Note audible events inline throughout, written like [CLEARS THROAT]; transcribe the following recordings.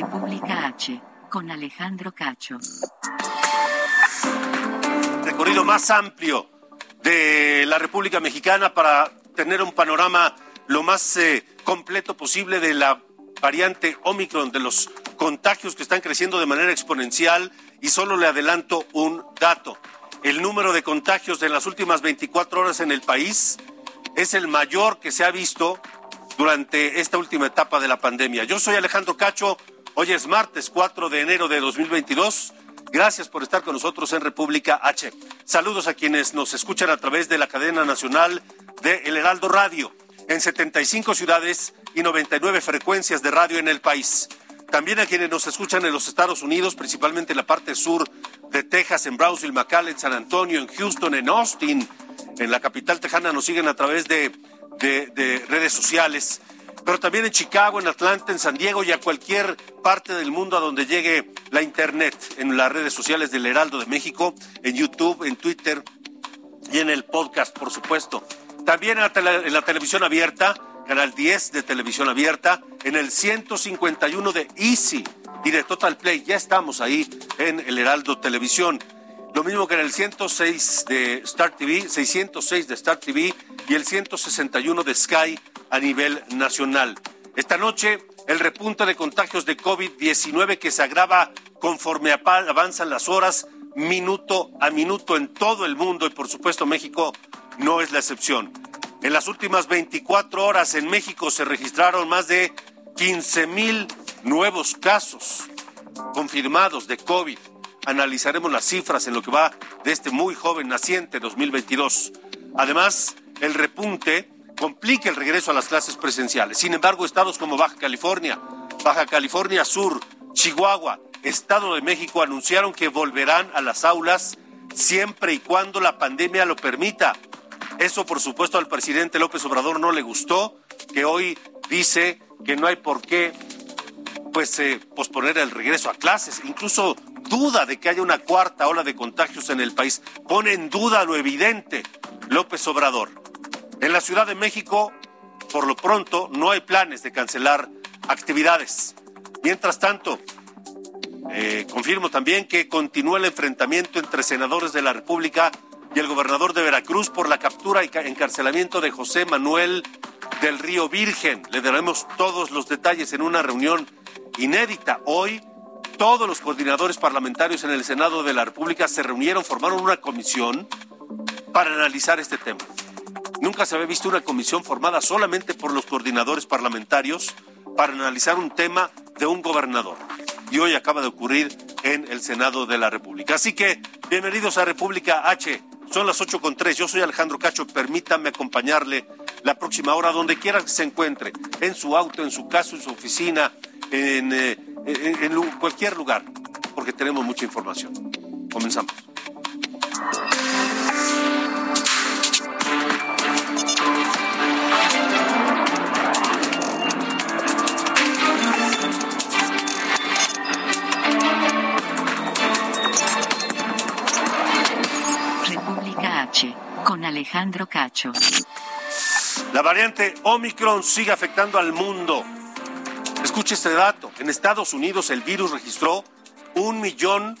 República H, con Alejandro Cacho. Recorrido más amplio de la República Mexicana para tener un panorama lo más eh, completo posible de la variante Omicron, de los contagios que están creciendo de manera exponencial y solo le adelanto un dato. El número de contagios de las últimas 24 horas en el país es el mayor que se ha visto durante esta última etapa de la pandemia. Yo soy Alejandro Cacho, hoy es martes 4 de enero de 2022. Gracias por estar con nosotros en República H. Saludos a quienes nos escuchan a través de la cadena nacional de El Heraldo Radio en 75 ciudades y 99 frecuencias de radio en el país. También a quienes nos escuchan en los Estados Unidos, principalmente en la parte sur de Texas, en Brownsville, McAllen, San Antonio, en Houston, en Austin, en la capital tejana, nos siguen a través de redes sociales, pero también en Chicago, en Atlanta, en San Diego y a cualquier parte del mundo a donde llegue la Internet, en las redes sociales del Heraldo de México, en YouTube, en Twitter y en el podcast, por supuesto. También en la televisión abierta, Canal 10 de televisión abierta, en el 151 de Easy y de Total Play. Ya estamos ahí en el Heraldo Televisión. Lo mismo que en el 106 de Star TV, 606 de Star TV y el 161 de Sky a nivel nacional. Esta noche, el repunte de contagios de COVID-19 que se agrava conforme avanzan las horas, minuto a minuto en todo el mundo y por supuesto México no es la excepción. En las últimas 24 horas en México se registraron más de 15 mil nuevos casos confirmados de COVID. Analizaremos las cifras en lo que va de este muy joven naciente 2022. Además, el repunte complica el regreso a las clases presenciales. Sin embargo, estados como Baja California, Baja California Sur, Chihuahua, Estado de México anunciaron que volverán a las aulas siempre y cuando la pandemia lo permita. Eso, por supuesto, al presidente López Obrador no le gustó, que hoy dice que no hay por qué pues eh, posponer el regreso a clases, incluso duda de que haya una cuarta ola de contagios en el país. Pone en duda lo evidente López Obrador. En la Ciudad de México, por lo pronto, no hay planes de cancelar actividades. Mientras tanto, eh, confirmo también que continúa el enfrentamiento entre senadores de la República y el gobernador de Veracruz por la captura y encarcelamiento de José Manuel del Río Virgen. Le daremos todos los detalles en una reunión inédita. Hoy todos los coordinadores parlamentarios en el Senado de la República se reunieron, formaron una comisión para analizar este tema. Nunca se había visto una comisión formada solamente por los coordinadores parlamentarios para analizar un tema de un gobernador. Y hoy acaba de ocurrir en el Senado de la República. Así que, bienvenidos a República H. Son las ocho con tres. Yo soy Alejandro Cacho. Permítame acompañarle la próxima hora, donde quiera que se encuentre, en su auto, en su casa, en su oficina, en, eh, en cualquier lugar, porque tenemos mucha información. Comenzamos. Con Alejandro Cacho. La variante Omicron sigue afectando al mundo. Escuche este dato. En Estados Unidos el virus registró un millón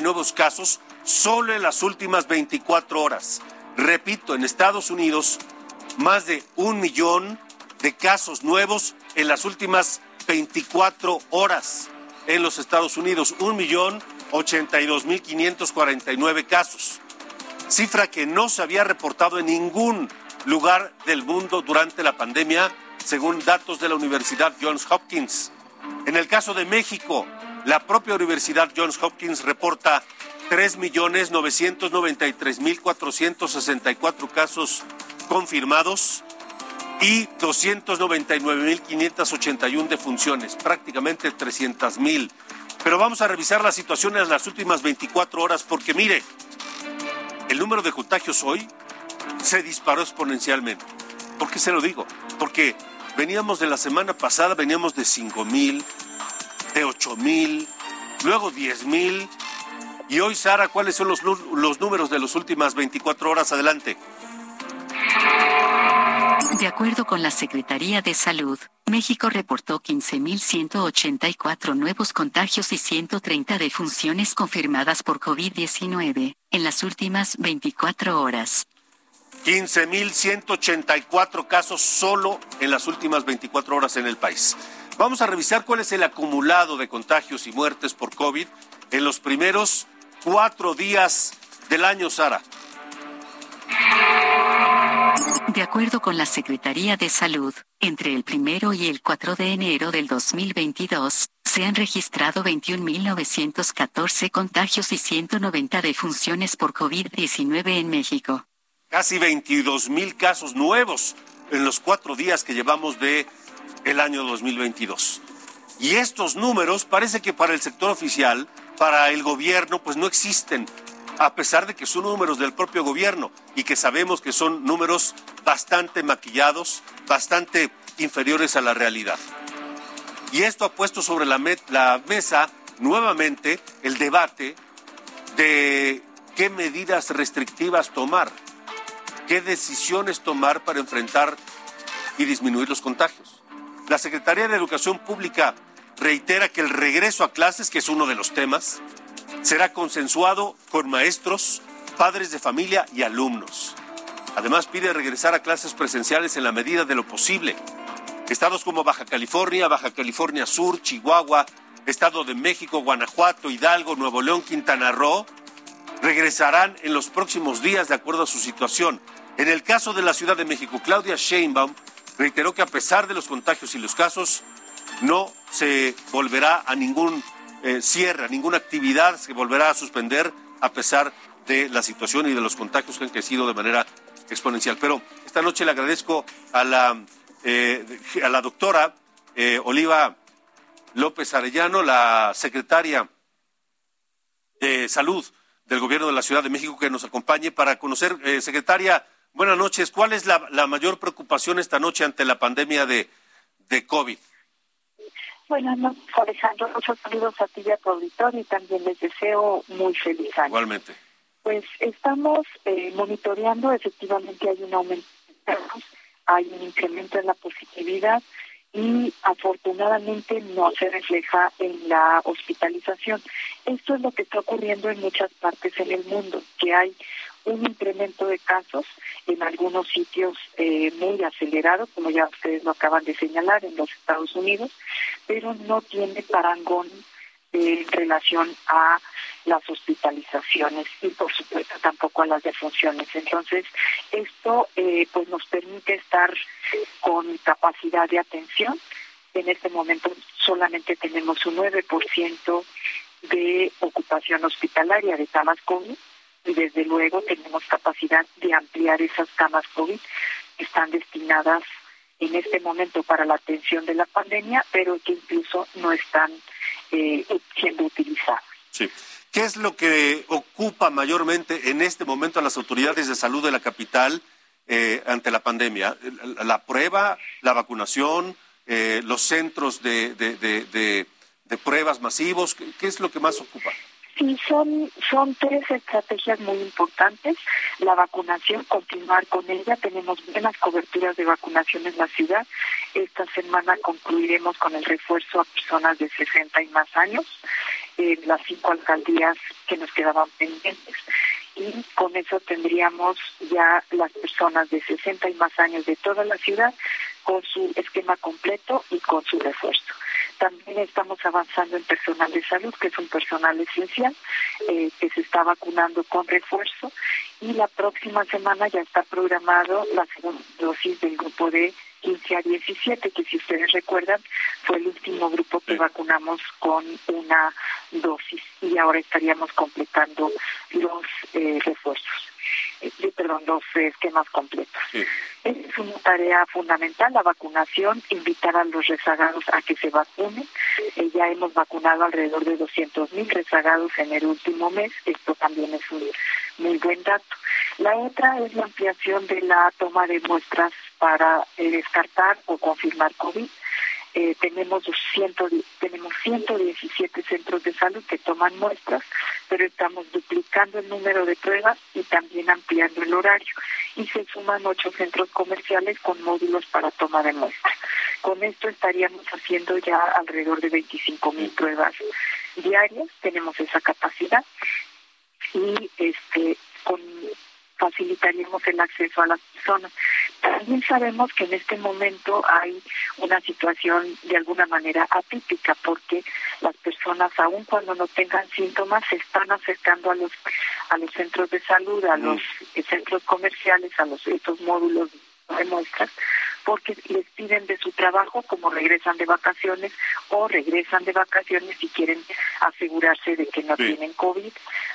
nuevos casos solo en las últimas 24 horas. Repito, en Estados Unidos más de un millón de casos nuevos en las últimas 24 horas en los Estados Unidos. Un millón 82.549 casos, cifra que no se había reportado en ningún lugar del mundo durante la pandemia, según datos de la Universidad Johns Hopkins. En el caso de México, La propia Universidad Johns Hopkins reporta 3.993.464 casos confirmados y 299.581 defunciones, prácticamente 300.000. Pero vamos a revisar la situación en las últimas 24 horas porque mire, el número de contagios hoy se disparó exponencialmente. ¿Por qué se lo digo? Porque veníamos de la semana pasada, veníamos de 5.000, de 8.000, luego 10.000. Y hoy, Sara, ¿cuáles son los, los números de las últimas 24 horas? Adelante. De acuerdo con la Secretaría de Salud, México reportó 15.184 nuevos contagios y 130 defunciones confirmadas por COVID-19 en las últimas 24 horas. 15.184 casos solo en las últimas 24 horas en el país. Vamos a revisar cuál es el acumulado de contagios y muertes por COVID en los primeros cuatro días del año, Sara. De acuerdo con la Secretaría de Salud, entre el primero y el 4 de enero del 2022, se han registrado 21.914 contagios y 190 defunciones por COVID-19 en México. Casi 22.000 casos nuevos en los cuatro días que llevamos de el año 2022. Y estos números parece que para el sector oficial, para el gobierno, pues no existen a pesar de que son números del propio gobierno y que sabemos que son números bastante maquillados, bastante inferiores a la realidad. Y esto ha puesto sobre la, mesa nuevamente el debate de qué medidas restrictivas tomar, qué decisiones tomar para enfrentar y disminuir los contagios. La Secretaría de Educación Pública reitera que el regreso a clases, que es uno de los temas, será consensuado con maestros, padres de familia y alumnos. Además, pide regresar a clases presenciales en la medida de lo posible. Estados como Baja California, Baja California Sur, Chihuahua, Estado de México, Guanajuato, Hidalgo, Nuevo León, Quintana Roo, regresarán en los próximos días de acuerdo a su situación. En el caso de la Ciudad de México, Claudia Sheinbaum reiteró que a pesar de los contagios y los casos, no se volverá a ningún eh, cierra, ninguna actividad se volverá a suspender a pesar de la situación y de los contagios que han crecido de manera exponencial. Pero esta noche le agradezco a la, eh, a la doctora eh, Oliva López Arellano, la secretaria de Salud del Gobierno de la Ciudad de México, que nos acompañe para conocer, secretaria, buenas noches. ¿Cuál es la, la, mayor preocupación esta noche ante la pandemia de, de COVID? Buenas noches, Alejandro. Muchos saludos a ti y a tu auditorio y también les deseo muy feliz año. Igualmente. Pues estamos eh, monitoreando, efectivamente hay un aumento de casos, hay un incremento en la positividad y afortunadamente no se refleja en la hospitalización. Esto es lo que está ocurriendo en muchas partes en el mundo, que hay un incremento de casos en algunos sitios eh, muy acelerado, como ya ustedes lo acaban de señalar, en los Estados Unidos, pero no tiene parangón en relación a las hospitalizaciones y por supuesto tampoco a las defunciones. Entonces, esto eh, pues nos permite estar con capacidad de atención. En este momento solamente tenemos un 9% de ocupación hospitalaria de camas y desde luego tenemos capacidad de ampliar esas camas COVID que están destinadas en este momento para la atención de la pandemia, pero que incluso no están eh, siendo utilizadas. Sí. ¿Qué es lo que ocupa mayormente en este momento a las autoridades de salud de la capital eh, ante la pandemia? ¿La prueba, la vacunación, eh, los centros de, de, de, de, pruebas masivos? ¿Qué es lo que más ocupa? Sí, son, son tres estrategias muy importantes. La vacunación, continuar con ella. Tenemos buenas coberturas de vacunación en la ciudad. Esta semana concluiremos con el refuerzo a personas de 60 y más años en las cinco alcaldías que nos quedaban pendientes. Y con eso tendríamos ya las personas de 60 y más años de toda la ciudad con su esquema completo y con su refuerzo. También estamos avanzando en personal de salud, que es un personal esencial, eh, que se está vacunando con refuerzo. Y la próxima semana ya está programado la segunda dosis del grupo de 15 a 17, que si ustedes recuerdan fue el último grupo que vacunamos con una dosis y ahora estaríamos completando los eh, refuerzos, perdón, los esquemas completos. Es una tarea fundamental la vacunación, invitar a los rezagados a que se vacunen. Eh, ya hemos vacunado alrededor de 200 mil rezagados en el último mes. Esto también es un muy buen dato. La otra es la ampliación de la toma de muestras para eh, descartar o confirmar COVID. Eh, tenemos, 200, tenemos 117 centros de salud que toman muestras, pero estamos duplicando el número de pruebas y también ampliando el horario. Y se suman ocho centros comerciales con módulos para toma de muestras. Con esto estaríamos haciendo ya alrededor de 25 mil pruebas diarias. Tenemos esa capacidad y este con facilitaríamos el acceso a las personas. También sabemos que en este momento hay una situación de alguna manera atípica porque las personas, aun cuando no tengan síntomas, se están acercando a los a los centros de salud, a los centros comerciales, a los estos módulos de muestras porque les piden de su trabajo como regresan de vacaciones o regresan de vacaciones y quieren asegurarse de que no tienen COVID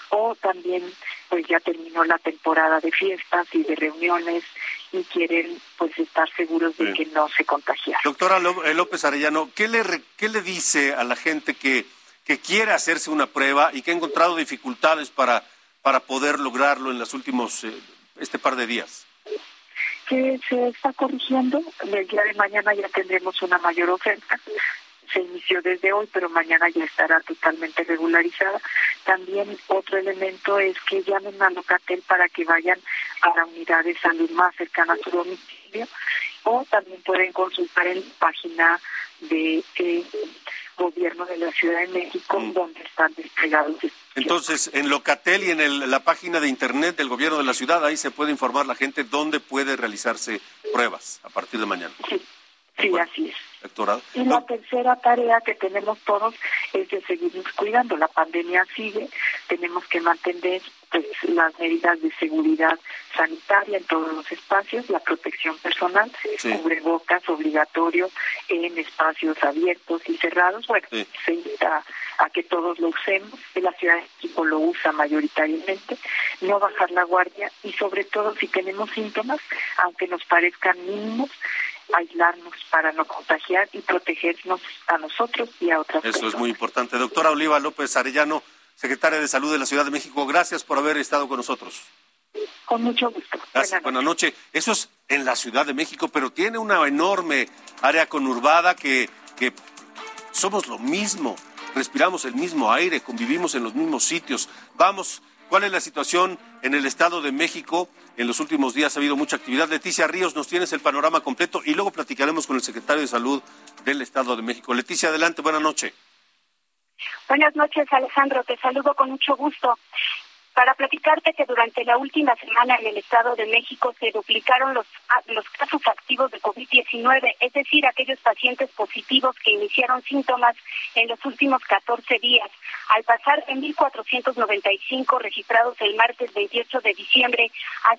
o también pues ya terminó la temporada de fiestas y de reuniones y quieren pues estar seguros de que no se contagiaron. Doctora eh, López Arellano, ¿qué le, qué le dice a la gente que, que quiere hacerse una prueba y que ha encontrado dificultades para, para poder lograrlo en los últimos, eh, este par de días? Que se está corrigiendo. El día de mañana ya tendremos una mayor oferta. Se inició desde hoy, pero mañana ya estará totalmente regularizada. También otro elemento es que llamen a Locatel para que vayan a la unidad de salud más cercana a su domicilio o también pueden consultar en la página de eh, gobierno de la Ciudad de México mm. donde están desplegados entonces, en Locatel y en la página de internet del gobierno de la ciudad, ahí se puede informar la gente dónde puede realizarse pruebas a partir de mañana. Sí, sí así es. Y la tercera tarea que tenemos todos es de seguirnos cuidando. La pandemia sigue, tenemos que mantener pues, las medidas de seguridad sanitaria en todos los espacios, la protección personal, cubrebocas obligatorio en espacios abiertos y cerrados. Bueno, se invita a que todos lo usemos, la Ciudad de México lo usa mayoritariamente, no bajar la guardia y sobre todo si tenemos síntomas, aunque nos parezcan mínimos, aislarnos para no contagiar y protegernos a nosotros y a otras Eso es muy importante. Doctora Oliva López Arellano, secretaria de Salud de la Ciudad de México, gracias por haber estado con nosotros. Con mucho gusto. Gracias, buenas noches. Eso es en la Ciudad de México, pero tiene una enorme área conurbada que, que somos lo mismo, respiramos el mismo aire, convivimos en los mismos sitios. Vamos ¿Cuál es la situación en el Estado de México? En los últimos días ha habido mucha actividad. Leticia Ríos, nos tienes el panorama completo y luego platicaremos con el secretario de Salud del Estado de México. Leticia, adelante, buenas noches. Buenas noches, Alejandro. Te saludo con mucho gusto para platicarte que durante la última semana en el Estado de México se duplicaron los, ah, los casos activos de COVID-19, es decir, aquellos pacientes positivos que iniciaron síntomas en los últimos 14 días, al pasar de 1.495 registrados el martes 28 de diciembre a, a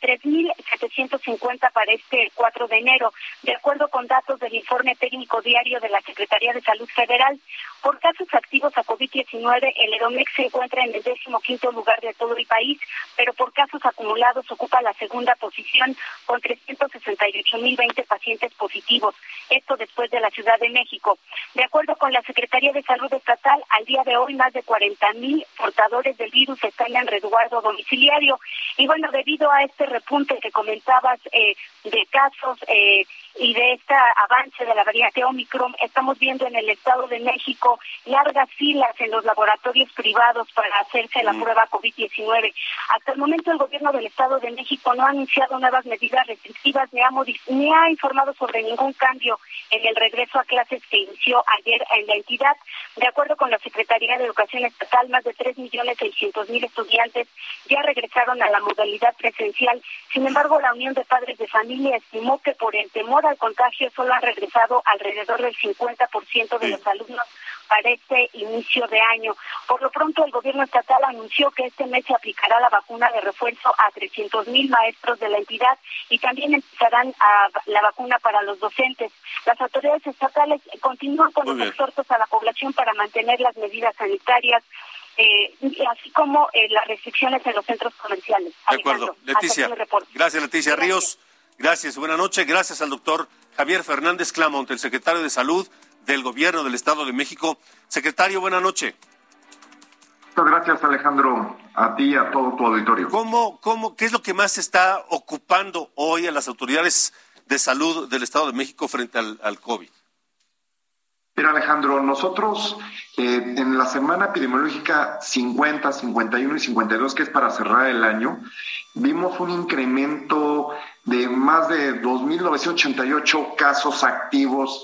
3.750 para este 4 de enero, de acuerdo con datos del informe técnico diario de la Secretaría de Salud Federal. Por casos activos a COVID-19, el EROMEX se encuentra en el décimo quinto lugar de todo el país, pero por casos acumulados ocupa la segunda posición con 368.020 pacientes positivos. Esto después de la Ciudad de México. De acuerdo con la Secretaría de Salud Estatal, al día de hoy más de 40.000 portadores del virus están en resguardo domiciliario. Y bueno, debido a este repunte que comentabas eh, de casos, eh, y de este avance de la variante Omicron, estamos viendo en el Estado de México largas filas en los laboratorios privados para hacerse la mm. Prueba COVID-19. Hasta el momento el gobierno del Estado de México no ha anunciado nuevas medidas restrictivas ni ha, ni ha informado sobre ningún cambio en el regreso a clases que inició ayer en la entidad. De acuerdo con la Secretaría de Educación Estatal, más de 3.600.000 estudiantes ya regresaron a la modalidad presencial. Sin embargo, la Unión de Padres de Familia estimó que por el temor al contagio solo han regresado alrededor del 50% de los alumnos para este inicio de año. Por lo pronto, el gobierno estatal anunció que este mes se aplicará la vacuna de refuerzo a 300 mil maestros de la entidad y también empezarán a la vacuna para los docentes. Las autoridades estatales continúan con los exhortos a la población para mantener las medidas sanitarias, eh, así como eh, las restricciones en los centros comerciales. De acuerdo. Leticia. Gracias, Leticia Ríos. Gracias. Buenas noches. Gracias al doctor Javier Fernández Clamont, el secretario de Salud del Gobierno del Estado de México. Secretario, buenas noches. Muchas gracias, Alejandro, a ti y a todo tu auditorio. ¿Cómo, cómo, ¿Qué es lo que más está ocupando hoy a las autoridades de salud del Estado de México frente al, al COVID? Mira, Alejandro, nosotros eh, en la semana epidemiológica 50, 51 y 52, que es para cerrar el año, vimos un incremento de más de 2.988 casos activos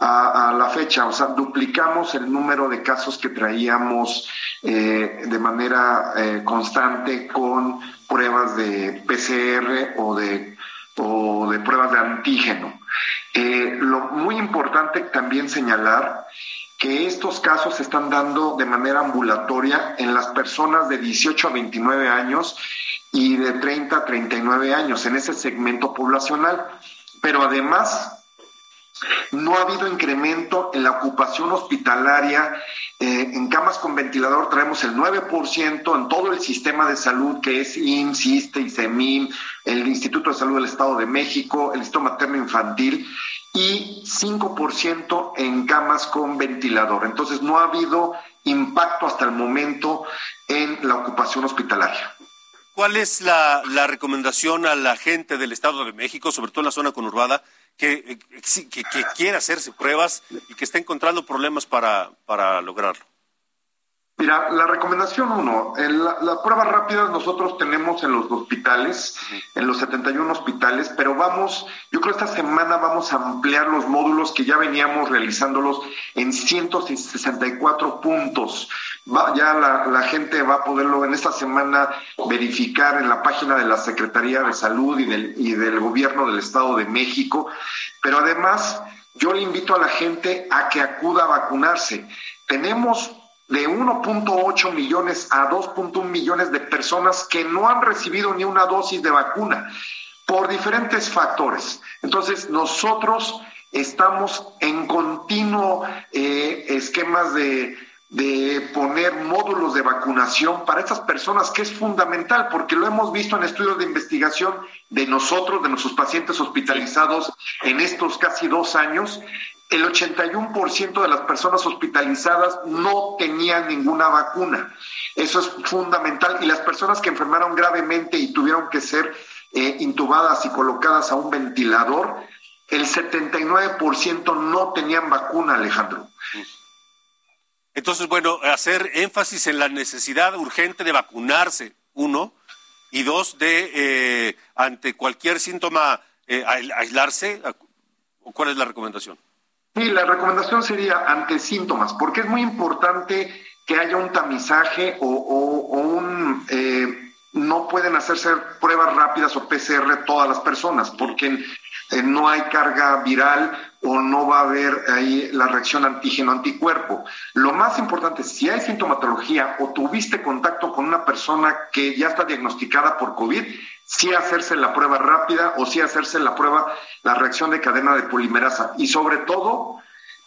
a, la fecha, o sea, duplicamos el número de casos que traíamos eh, de manera eh, constante con pruebas de PCR o de, o de pruebas de antígeno. Eh, lo muy importante también señalar que estos casos se están dando de manera ambulatoria en las personas de 18 a 29 años y de 30 a 39 años en ese segmento poblacional. Pero además no ha habido incremento en la ocupación hospitalaria. Eh, en camas con ventilador traemos el 9% en todo el sistema de salud que es IMSS, ISTE, ISEMIM, el Instituto de Salud del Estado de México, el Instituto Materno Infantil y 5% en camas con ventilador. Entonces no ha habido impacto hasta el momento en la ocupación hospitalaria. ¿Cuál es la, la recomendación a la gente del Estado de México, sobre todo en la zona conurbada, que, que, quiere hacerse pruebas y que está encontrando problemas para, para lograrlo? Mira, la recomendación uno, las la pruebas rápidas nosotros tenemos en los hospitales, en los 71 hospitales, pero vamos, yo creo que esta semana vamos a ampliar los módulos que ya veníamos realizándolos en 164 puntos ya la, gente va a poderlo en esta semana verificar en la página de la Secretaría de Salud y del, y del Gobierno del Estado de México. Pero además, yo le invito a la gente a que acuda a vacunarse. Tenemos de 1.8 millones a 2.1 millones de personas que no han recibido ni una dosis de vacuna por diferentes factores. Entonces, nosotros estamos en continuo eh, esquemas de de poner módulos de vacunación para estas personas, que es fundamental, porque lo hemos visto en estudios de investigación de nosotros, de nuestros pacientes hospitalizados en estos casi dos años. El 81% de las personas hospitalizadas no tenían ninguna vacuna. Eso es fundamental. Y las personas que enfermaron gravemente y tuvieron que ser eh, intubadas y colocadas a un ventilador, el 79% no tenían vacuna, Alejandro. Entonces, bueno, hacer énfasis en la necesidad urgente de vacunarse, uno, y dos, de eh, ante cualquier síntoma eh, aislarse. ¿O cuál es la recomendación? Sí, la recomendación sería ante síntomas, porque es muy importante que haya un tamizaje o, un... Eh, no pueden hacerse pruebas rápidas o PCR todas las personas, porque no hay carga viral o no va a haber ahí la reacción antígeno-anticuerpo. Lo más importante, si hay sintomatología o tuviste contacto con una persona que ya está diagnosticada por COVID, sí hacerse la prueba rápida o sí hacerse la prueba, la reacción de cadena de polimerasa. Y sobre todo,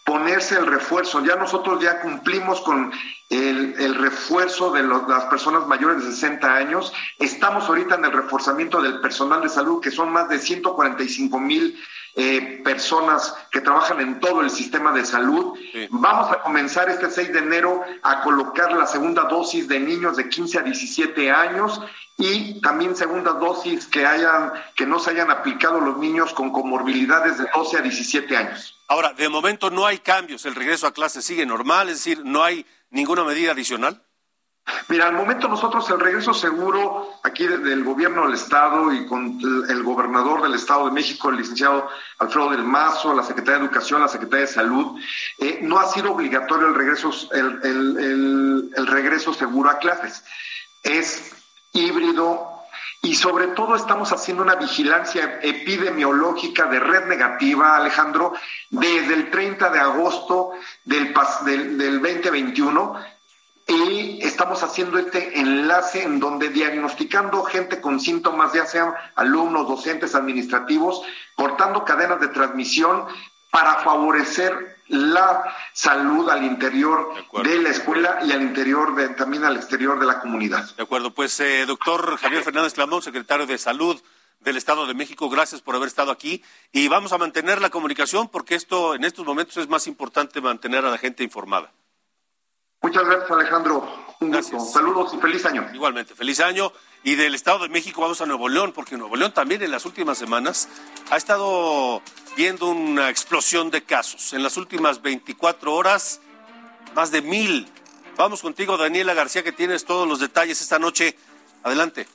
ponerse el refuerzo. Ya nosotros ya cumplimos con el, refuerzo de las personas mayores de 60 años. Estamos ahorita en el reforzamiento del personal de salud, que son más de 145 mil eh, personas que trabajan en todo el sistema de salud. Vamos a comenzar este 6 de enero a colocar la segunda dosis de niños de 15 a 17 años y también segunda dosis que hayan que no se hayan aplicado los niños con comorbilidades de 12 a 17 años. Ahora, de momento no hay cambios, el regreso a clase sigue normal, es decir, no hay ninguna medida adicional. Mira, al momento nosotros el regreso seguro aquí del gobierno del Estado y con el gobernador del Estado de México, el licenciado Alfredo del Mazo, la Secretaría de Educación, la Secretaría de Salud, eh, no ha sido obligatorio el regreso, el, el regreso seguro a clases. Es híbrido y sobre todo estamos haciendo una vigilancia epidemiológica de red negativa, Alejandro, desde el 30 de agosto del, del, del 2021 y estamos haciendo este enlace en donde diagnosticando gente con síntomas, ya sean alumnos, docentes, administrativos, cortando cadenas de transmisión para favorecer la salud al interior de, la escuela y al interior de, también al exterior de la comunidad. De acuerdo, pues eh, doctor Javier Fernández Clamón, secretario de Salud del Estado de México, gracias por haber estado aquí y vamos a mantener la comunicación porque esto en estos momentos es más importante mantener a la gente informada. Muchas gracias, Alejandro. Un gusto. Saludos y feliz año. Igualmente, feliz año. Y del Estado de México vamos a Nuevo León, porque Nuevo León también en las últimas semanas ha estado viendo una explosión de casos. En las últimas 24 horas, más de mil. Vamos contigo, Daniela García, que tienes todos los detalles esta noche. Adelante.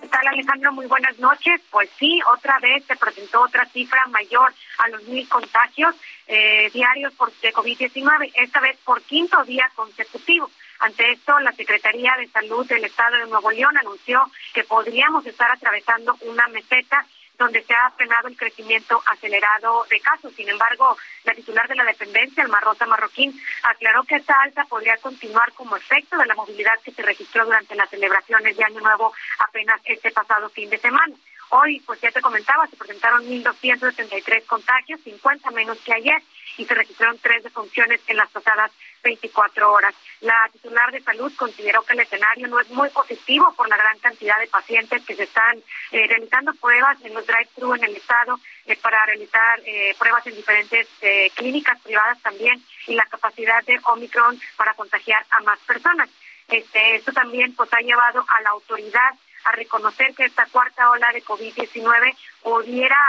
¿Qué tal, Alejandro? Muy buenas noches. Pues sí, otra vez se presentó otra cifra mayor a los mil contagios eh, diarios por, de COVID-19, esta vez por quinto día consecutivo. Ante esto, la Secretaría de Salud del Estado de Nuevo León anunció que podríamos estar atravesando una meseta donde se ha frenado el crecimiento acelerado de casos. Sin embargo, la titular de la dependencia, el Marrota Marroquín, aclaró que esta alta podría continuar como efecto de la movilidad que se registró durante las celebraciones de Año Nuevo apenas este pasado fin de semana. Hoy, pues ya te comentaba, se presentaron 1.273 contagios, 50 menos que ayer, y se registraron tres defunciones en las pasadas 24 horas. La titular de salud consideró que el escenario no es muy positivo por la gran cantidad de pacientes que se están eh, realizando pruebas en los drive-thru en el estado eh, para realizar eh, pruebas en diferentes clínicas privadas también y la capacidad de Omicron para contagiar a más personas. Este, esto también pues ha llevado a la autoridad a reconocer que esta cuarta ola de COVID-19 pudiera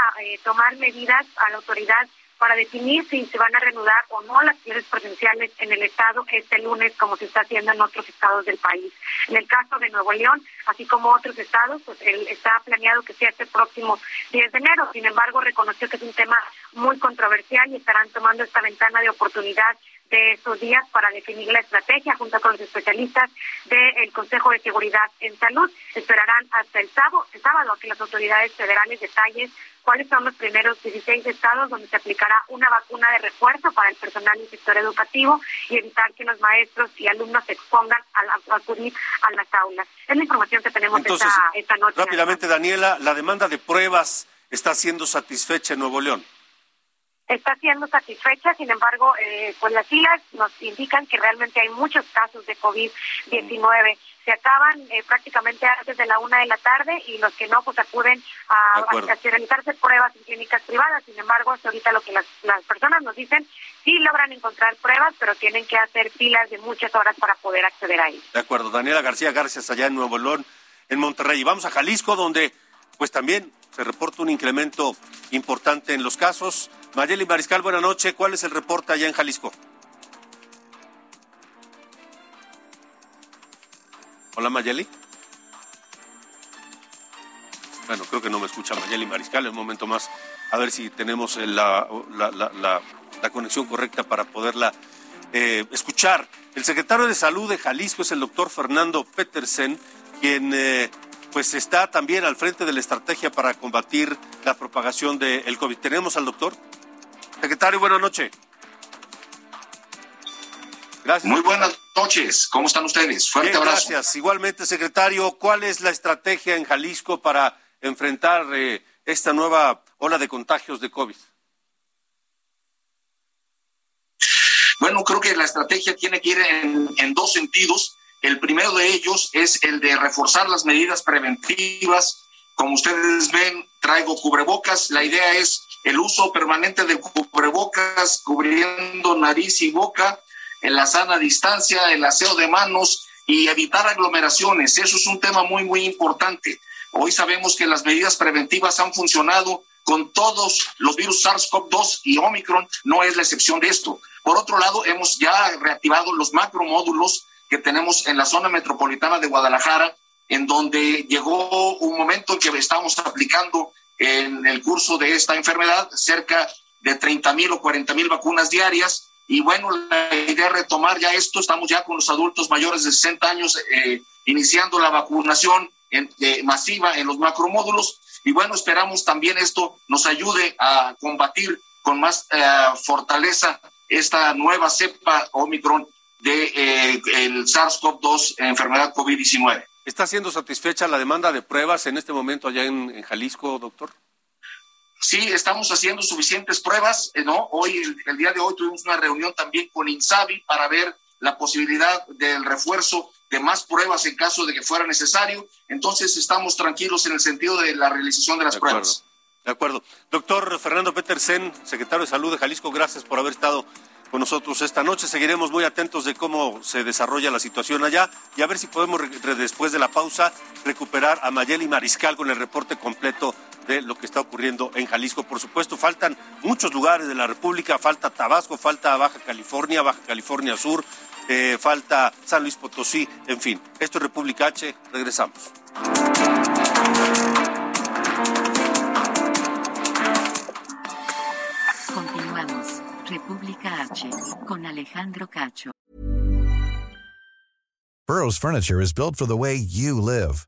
tomar medidas a la autoridad para definir si se van a reanudar o no las clases presenciales en el estado este lunes, como se está haciendo en otros estados del país. En el caso de Nuevo León, así como otros estados, pues está planeado que sea este próximo 10 de enero. Sin embargo, reconoció que es un tema muy controversial y estarán tomando esta ventana de oportunidad de estos días para definir la estrategia junto con los especialistas del Consejo de Seguridad en Salud. Esperarán hasta el sábado, el sábado a que las autoridades federales detallen cuáles son los primeros 16 estados donde se aplicará una vacuna de refuerzo para el personal del sector educativo y evitar que los maestros y alumnos se expongan a, acudir a las aulas. Es la información que tenemos esta, noche. Rápidamente, Daniela, la demanda de pruebas está siendo satisfecha en Nuevo León está siendo satisfecha, sin embargo, eh, pues las filas nos indican que realmente hay muchos casos de COVID-19 se acaban eh, prácticamente antes de la una de la tarde y los que no, pues acuden a, a, realizarse pruebas en clínicas privadas. Sin embargo, hasta ahorita lo que las, las personas nos dicen, sí logran encontrar pruebas, pero tienen que hacer filas de muchas horas para poder acceder ahí. De acuerdo. Daniela García García, allá en Nuevo León, en Monterrey. Y vamos a Jalisco, donde pues también se reporta un incremento importante en los casos. Mayeli Mariscal, buenas noches. ¿Cuál es el reporte allá en Jalisco? Hola Mayeli. Bueno, creo que no me escucha Mayeli Mariscal. Un momento más, a ver si tenemos la, la, conexión correcta para poderla eh, escuchar. El secretario de Salud de Jalisco es el doctor Fernando Petersen, quien eh, pues está también al frente de la estrategia para combatir la propagación del COVID. ¿Tenemos al doctor? Secretario, buenas noches. Muy buenas noches, ¿cómo están ustedes? Fuerte abrazo. Gracias. Igualmente, secretario, ¿cuál es la estrategia en Jalisco para enfrentar eh, esta nueva ola de contagios de COVID? Bueno, creo que la estrategia tiene que ir en, en dos sentidos. El primero de ellos es el de reforzar las medidas preventivas. Como ustedes ven, traigo cubrebocas. La idea es el uso permanente de cubrebocas cubriendo nariz y boca en la sana distancia, el aseo de manos y evitar aglomeraciones. Eso es un tema muy, muy importante. Hoy sabemos que las medidas preventivas han funcionado con todos los virus SARS-CoV-2 y Omicron, no es la excepción de esto. Por otro lado, hemos ya reactivado los macromódulos que tenemos en la zona metropolitana de Guadalajara, en donde llegó un momento en que estamos aplicando en el curso de esta enfermedad cerca de 30 mil o 40 mil vacunas diarias y bueno, la idea es retomar ya esto, estamos ya con los adultos mayores de 60 años eh, iniciando la vacunación masiva en los macromódulos y bueno, esperamos también esto nos ayude a combatir con más eh, fortaleza esta nueva cepa Omicron de eh, el SARS-CoV-2, enfermedad COVID-19. ¿Está siendo satisfecha la demanda de pruebas en este momento allá en, Jalisco, doctor? Sí, estamos haciendo suficientes pruebas, eh, ¿no? Hoy, el, el, día de hoy, tuvimos una reunión también con INSABI para ver la posibilidad del refuerzo de más pruebas en caso de que fuera necesario. Entonces, estamos tranquilos en el sentido de la realización de las pruebas. De acuerdo. Doctor Fernando Petersen, secretario de Salud de Jalisco, gracias por haber estado con nosotros esta noche. Seguiremos muy atentos de cómo se desarrolla la situación allá y a ver si podemos, después de la pausa, recuperar a Mayeli Mariscal con el reporte completo de lo que está ocurriendo en Jalisco. Por supuesto, faltan muchos lugares de la República, falta Tabasco, falta Baja California, Baja California Sur, eh, falta San Luis Potosí, en fin. Esto es República H, regresamos. República H, con Alejandro Cacho. Burroughs Furniture is built for the way you live.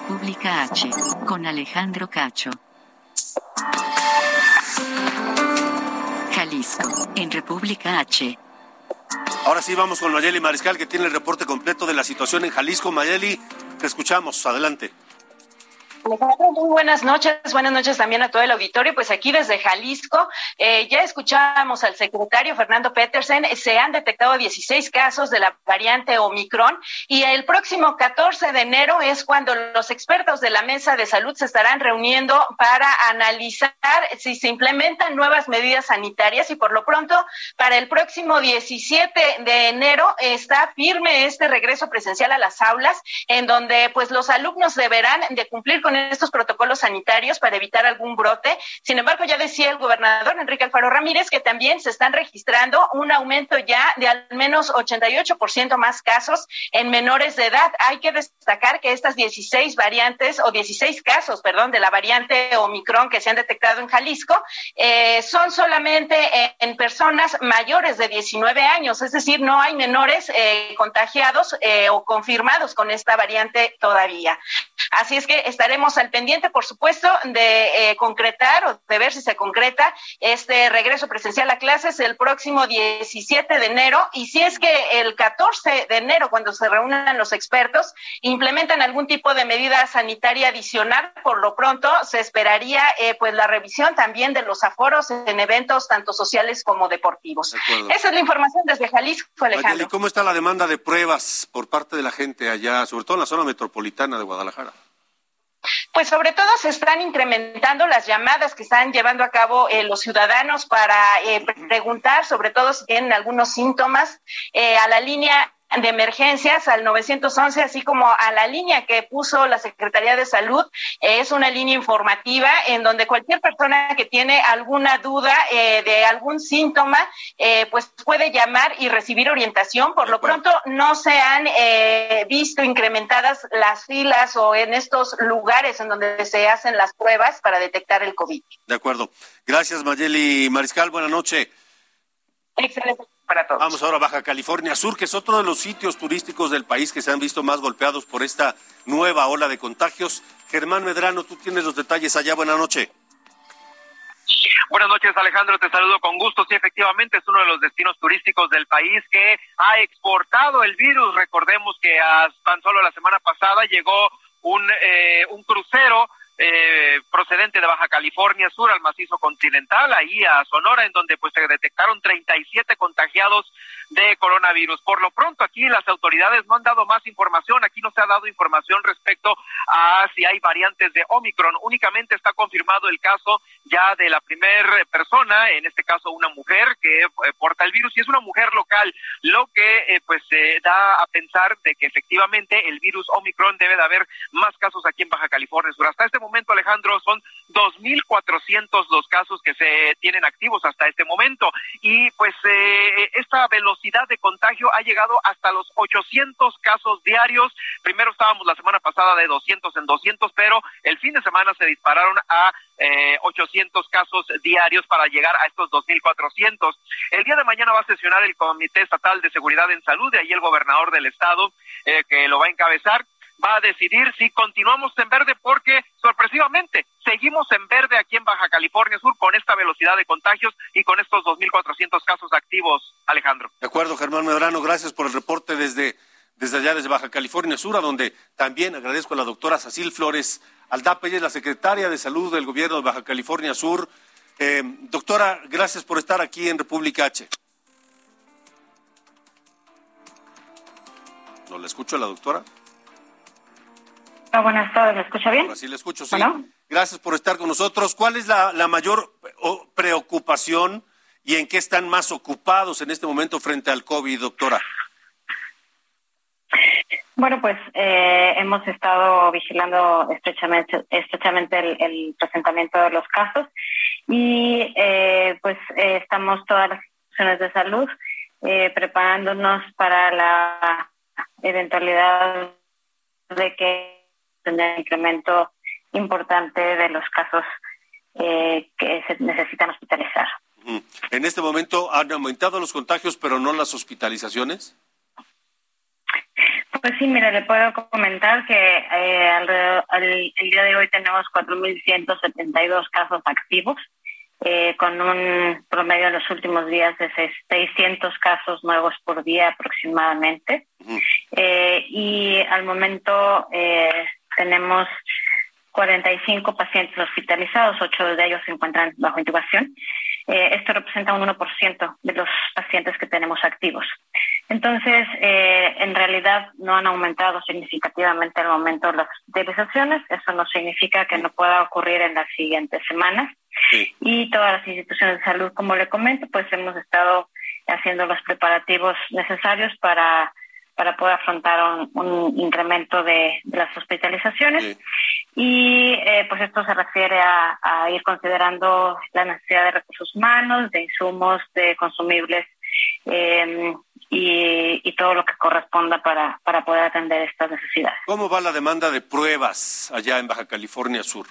República H. Con Alejandro Cacho. Jalisco. En República H. Ahora sí vamos con Mayeli Mariscal que tiene el reporte completo de la situación en Jalisco. Mayeli, te escuchamos, adelante. Muy buenas noches, buenas noches también a todo el auditorio. Pues aquí desde Jalisco, eh, ya escuchamos al secretario Fernando Petersen, se han detectado 16 casos de la variante Omicron y el próximo 14 de enero es cuando los expertos de la mesa de salud se estarán reuniendo para analizar si se implementan nuevas medidas sanitarias y por lo pronto para el próximo 17 de enero está firme este regreso presencial a las aulas en donde pues los alumnos deberán de cumplir con estos protocolos sanitarios para evitar algún brote. Sin embargo, ya decía el gobernador Enrique Alfaro Ramírez que también se están registrando un aumento ya de al menos 88% más casos en menores de edad. Hay que destacar que estas 16 variantes o 16 casos, perdón, de la variante Omicron que se han detectado en Jalisco eh, son solamente en, personas mayores de 19 años, es decir, no hay menores eh, contagiados eh, o confirmados con esta variante todavía. Así es que estaremos al pendiente, por supuesto, de eh, concretar o de ver si se concreta este regreso presencial a clases el próximo 17 de enero y si es que el 14 de enero, cuando se reúnan los expertos, implementan algún tipo de medida sanitaria adicional, por lo pronto se esperaría eh, pues la revisión también de los aforos en eventos tanto sociales como deportivos. Esa es la información desde Jalisco, Alejandro. ¿Cómo está la demanda de pruebas por parte de la gente allá, sobre todo en la zona metropolitana de Guadalajara? Pues sobre todo se están incrementando las llamadas que están llevando a cabo eh, los ciudadanos para eh, preguntar, sobre todo si tienen algunos síntomas, eh, a la línea de emergencias al 911, así como a la línea que puso la Secretaría de Salud. es una línea informativa en donde cualquier persona que tiene alguna duda eh, de algún síntoma, eh, pues puede llamar y recibir orientación. Por lo pronto, no se han eh, visto incrementadas las filas o en estos lugares en donde se hacen las pruebas para detectar el COVID. De acuerdo. Gracias, Mayeli Mariscal. Buenas noches. Excelente. Vamos ahora a Baja California Sur, que es otro de los sitios turísticos del país que se han visto más golpeados por esta nueva ola de contagios. Germán Medrano, tú tienes los detalles allá. Buenas noches. Buenas noches, Alejandro. Te saludo con gusto. Sí, efectivamente, es uno de los destinos turísticos del país que ha exportado el virus. Recordemos que tan solo la semana pasada llegó un, eh, un crucero eh, procedente de Baja California Sur al macizo continental, ahí a Sonora, en donde pues se detectaron 37 contagiados de coronavirus. Por lo pronto aquí las autoridades no han dado más información, aquí no se ha dado información respecto a si hay variantes de Omicron, únicamente está confirmado el caso ya de la primera persona, en este caso una mujer que eh, porta el virus y es una mujer local, lo que eh, pues da a pensar de que efectivamente el virus Omicron debe de haber más casos aquí en Baja California Sur. Hasta este momento momento, Alejandro, son 2.400 los casos que se tienen activos hasta este momento. Y pues eh, esta velocidad de contagio ha llegado hasta los 800 casos diarios. Primero estábamos la semana pasada de 200 en 200, pero el fin de semana se dispararon a eh, 800 casos diarios para llegar a estos 2.400. El día de mañana va a sesionar el Comité Estatal de Seguridad en Salud, de ahí el gobernador del estado eh, que lo va a encabezar va a decidir si continuamos en verde porque sorpresivamente seguimos en verde aquí en Baja California Sur con esta velocidad de contagios y con estos 2.400 casos activos, Alejandro. De acuerdo, Germán Medrano, gracias por el reporte desde, desde allá, desde Baja California Sur, a donde también agradezco a la doctora Sacil Flores Aldape, ella es la secretaria de Salud del Gobierno de Baja California Sur. Eh, doctora, gracias por estar aquí en República H. ¿No la escucho a la doctora? Ah, buenas tardes, ¿me escucha bien? Así le escucho, sí. Gracias por estar con nosotros. ¿Cuál es la, la mayor preocupación y en qué están más ocupados en este momento frente al COVID, doctora? Bueno, pues eh, hemos estado vigilando estrechamente, estrechamente el, el presentamiento de los casos y eh, pues eh, estamos todas las instituciones de salud eh, preparándonos para la eventualidad de que un incremento importante de los casos eh, que se necesitan hospitalizar. En este momento han aumentado los contagios, pero no las hospitalizaciones. Pues sí, mire, le puedo comentar que eh, alrededor, el día de hoy tenemos 4.172 casos activos, eh, con un promedio en los últimos días de 600 casos nuevos por día aproximadamente. eh, y al momento eh, tenemos 45 pacientes hospitalizados, ocho de ellos se encuentran bajo intubación. Eh, esto representa un 1% de los pacientes que tenemos activos. Entonces, eh, en realidad no han aumentado significativamente al momento las hospitalizaciones. Eso no significa que no pueda ocurrir en las siguientes semanas. Sí. Y todas las instituciones de salud, como le comento, pues hemos estado haciendo los preparativos necesarios para para poder afrontar un, un incremento de, de, las hospitalizaciones. Sí. Y eh, pues esto se refiere a, a, ir considerando la necesidad de recursos humanos, de insumos, de consumibles eh, y, y, todo lo que corresponda para, para poder atender estas necesidades. ¿Cómo va la demanda de pruebas allá en Baja California Sur?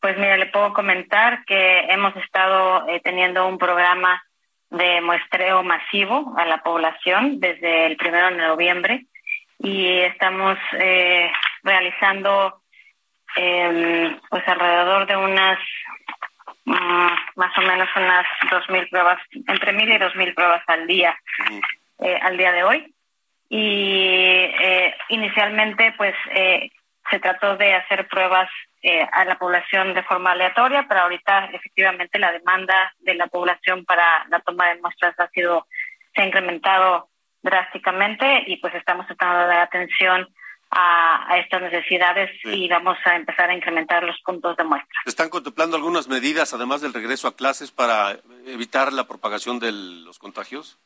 Pues mira, le puedo comentar que hemos estado eh, teniendo un programa de muestreo masivo a la población desde el primero de noviembre. Y estamos eh, realizando eh, pues alrededor de unas um, más o menos unas dos mil pruebas entre mil y dos mil pruebas al día eh, al día de hoy. Y eh, inicialmente pues eh, se trató de hacer pruebas eh, a la población de forma aleatoria, pero ahorita efectivamente la demanda de la población para la toma de muestras ha sido se ha incrementado drásticamente y pues estamos tratando de dar atención a, a estas necesidades sí. y vamos a empezar a incrementar los puntos de muestra. ¿Están contemplando algunas medidas, además del regreso a clases, para evitar la propagación de los contagios?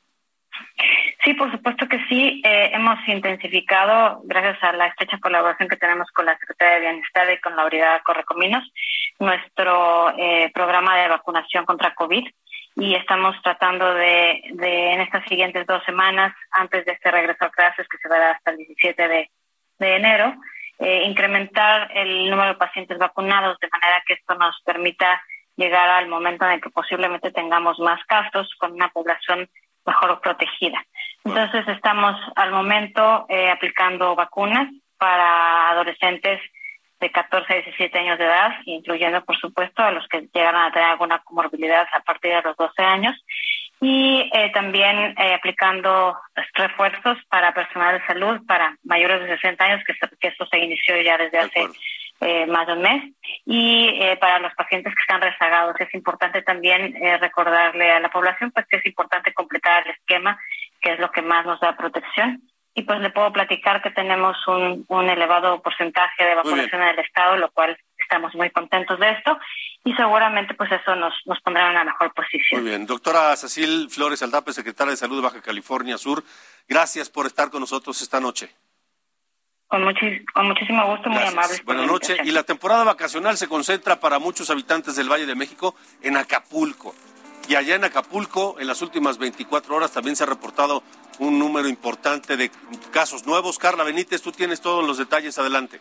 Sí, por supuesto que sí. Eh, hemos intensificado, gracias a la estrecha colaboración que tenemos con la Secretaría de Bienestar y con la Unidad Correcominos, nuestro eh, programa de vacunación contra COVID y estamos tratando de, de, en estas siguientes dos semanas, antes de este regreso a clases que se dará hasta el 17 de, de enero, eh, incrementar el número de pacientes vacunados de manera que esto nos permita llegar al momento en el que posiblemente tengamos más casos con una población mejor protegida. Entonces estamos al momento eh, aplicando vacunas para adolescentes de 14 a 17 años de edad, incluyendo por supuesto a los que llegan a tener alguna comorbilidad a partir de los 12 años, y eh, también eh, aplicando refuerzos para personal de salud para mayores de 60 años, que, que esto se inició ya desde hace eh, más de un mes. Y eh, para los pacientes que están rezagados es importante también eh, recordarle a la población pues que es importante completar el esquema, que es lo que más nos da protección. Y pues le puedo platicar que tenemos un, un elevado porcentaje de vacunación en el estado, lo cual estamos muy contentos de esto y seguramente pues eso nos, nos pondrá en una mejor posición. Muy bien. Doctora Cecil Flores Aldape, secretaria de Salud de Baja California Sur, gracias por estar con nosotros esta noche. Con, con muchísimo gusto, muy amable. Buenas noches. Y la temporada vacacional se concentra para muchos habitantes del Valle de México en Acapulco. Y allá en Acapulco, en las últimas 24 horas, también se ha reportado un número importante de casos nuevos. Carla Benítez, tú tienes todos los detalles. Adelante.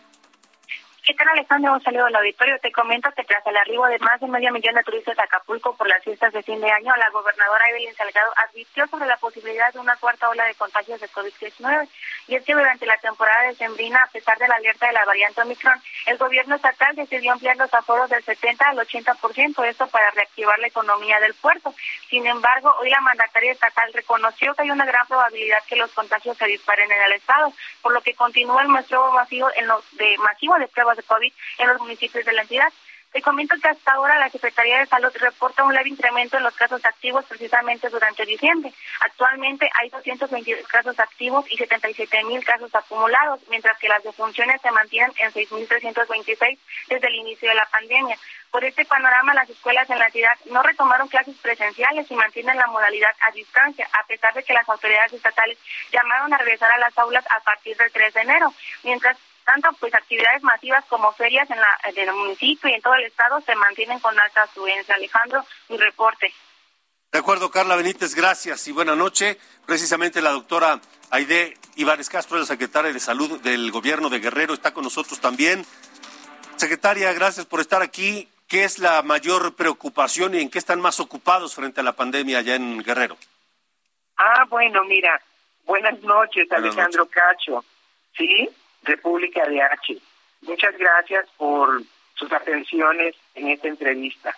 ¿Qué tal, Alejandro? Un saludo al auditorio. Te comento que tras el arribo de más de medio millón de turistas a Acapulco por las fiestas de fin de año, la gobernadora Evelyn Salgado advirtió sobre la posibilidad de una cuarta ola de contagios de COVID-19. Y es que durante la temporada de Sembrina, a pesar de la alerta de la variante Omicron, el gobierno estatal decidió ampliar los aforos del 70 al 80%, esto para reactivar la economía del puerto. Sin embargo, hoy la mandataria estatal reconoció que hay una gran probabilidad que los contagios se disparen en el estado, por lo que continúa el muestreo masivo, en los de, masivo de pruebas de COVID en los municipios de la entidad. Te comento que hasta ahora la Secretaría de Salud reporta un leve incremento en los casos activos precisamente durante diciembre. Actualmente hay 222 casos activos y 77 mil casos acumulados, mientras que las defunciones se mantienen en 6.326 desde el inicio de la pandemia. Por este panorama, las escuelas en la entidad no retomaron clases presenciales y mantienen la modalidad a distancia, a pesar de que las autoridades estatales llamaron a regresar a las aulas a partir del 3 de enero, mientras tanto pues actividades masivas como ferias en, la, en el municipio y en todo el estado se mantienen con alta afluencia. Alejandro, mi reporte. De acuerdo, Carla Benítez, gracias y buena noche. Precisamente la doctora Aide Ibares Castro, la secretaria de Salud del Gobierno de Guerrero, está con nosotros también. Secretaria, gracias por estar aquí. ¿Qué es la mayor preocupación y en qué están más ocupados frente a la pandemia allá en Guerrero? Ah, bueno, mira, buenas noches, Alejandro Cacho. ¿Sí? República de H. Muchas gracias por sus atenciones en esta entrevista.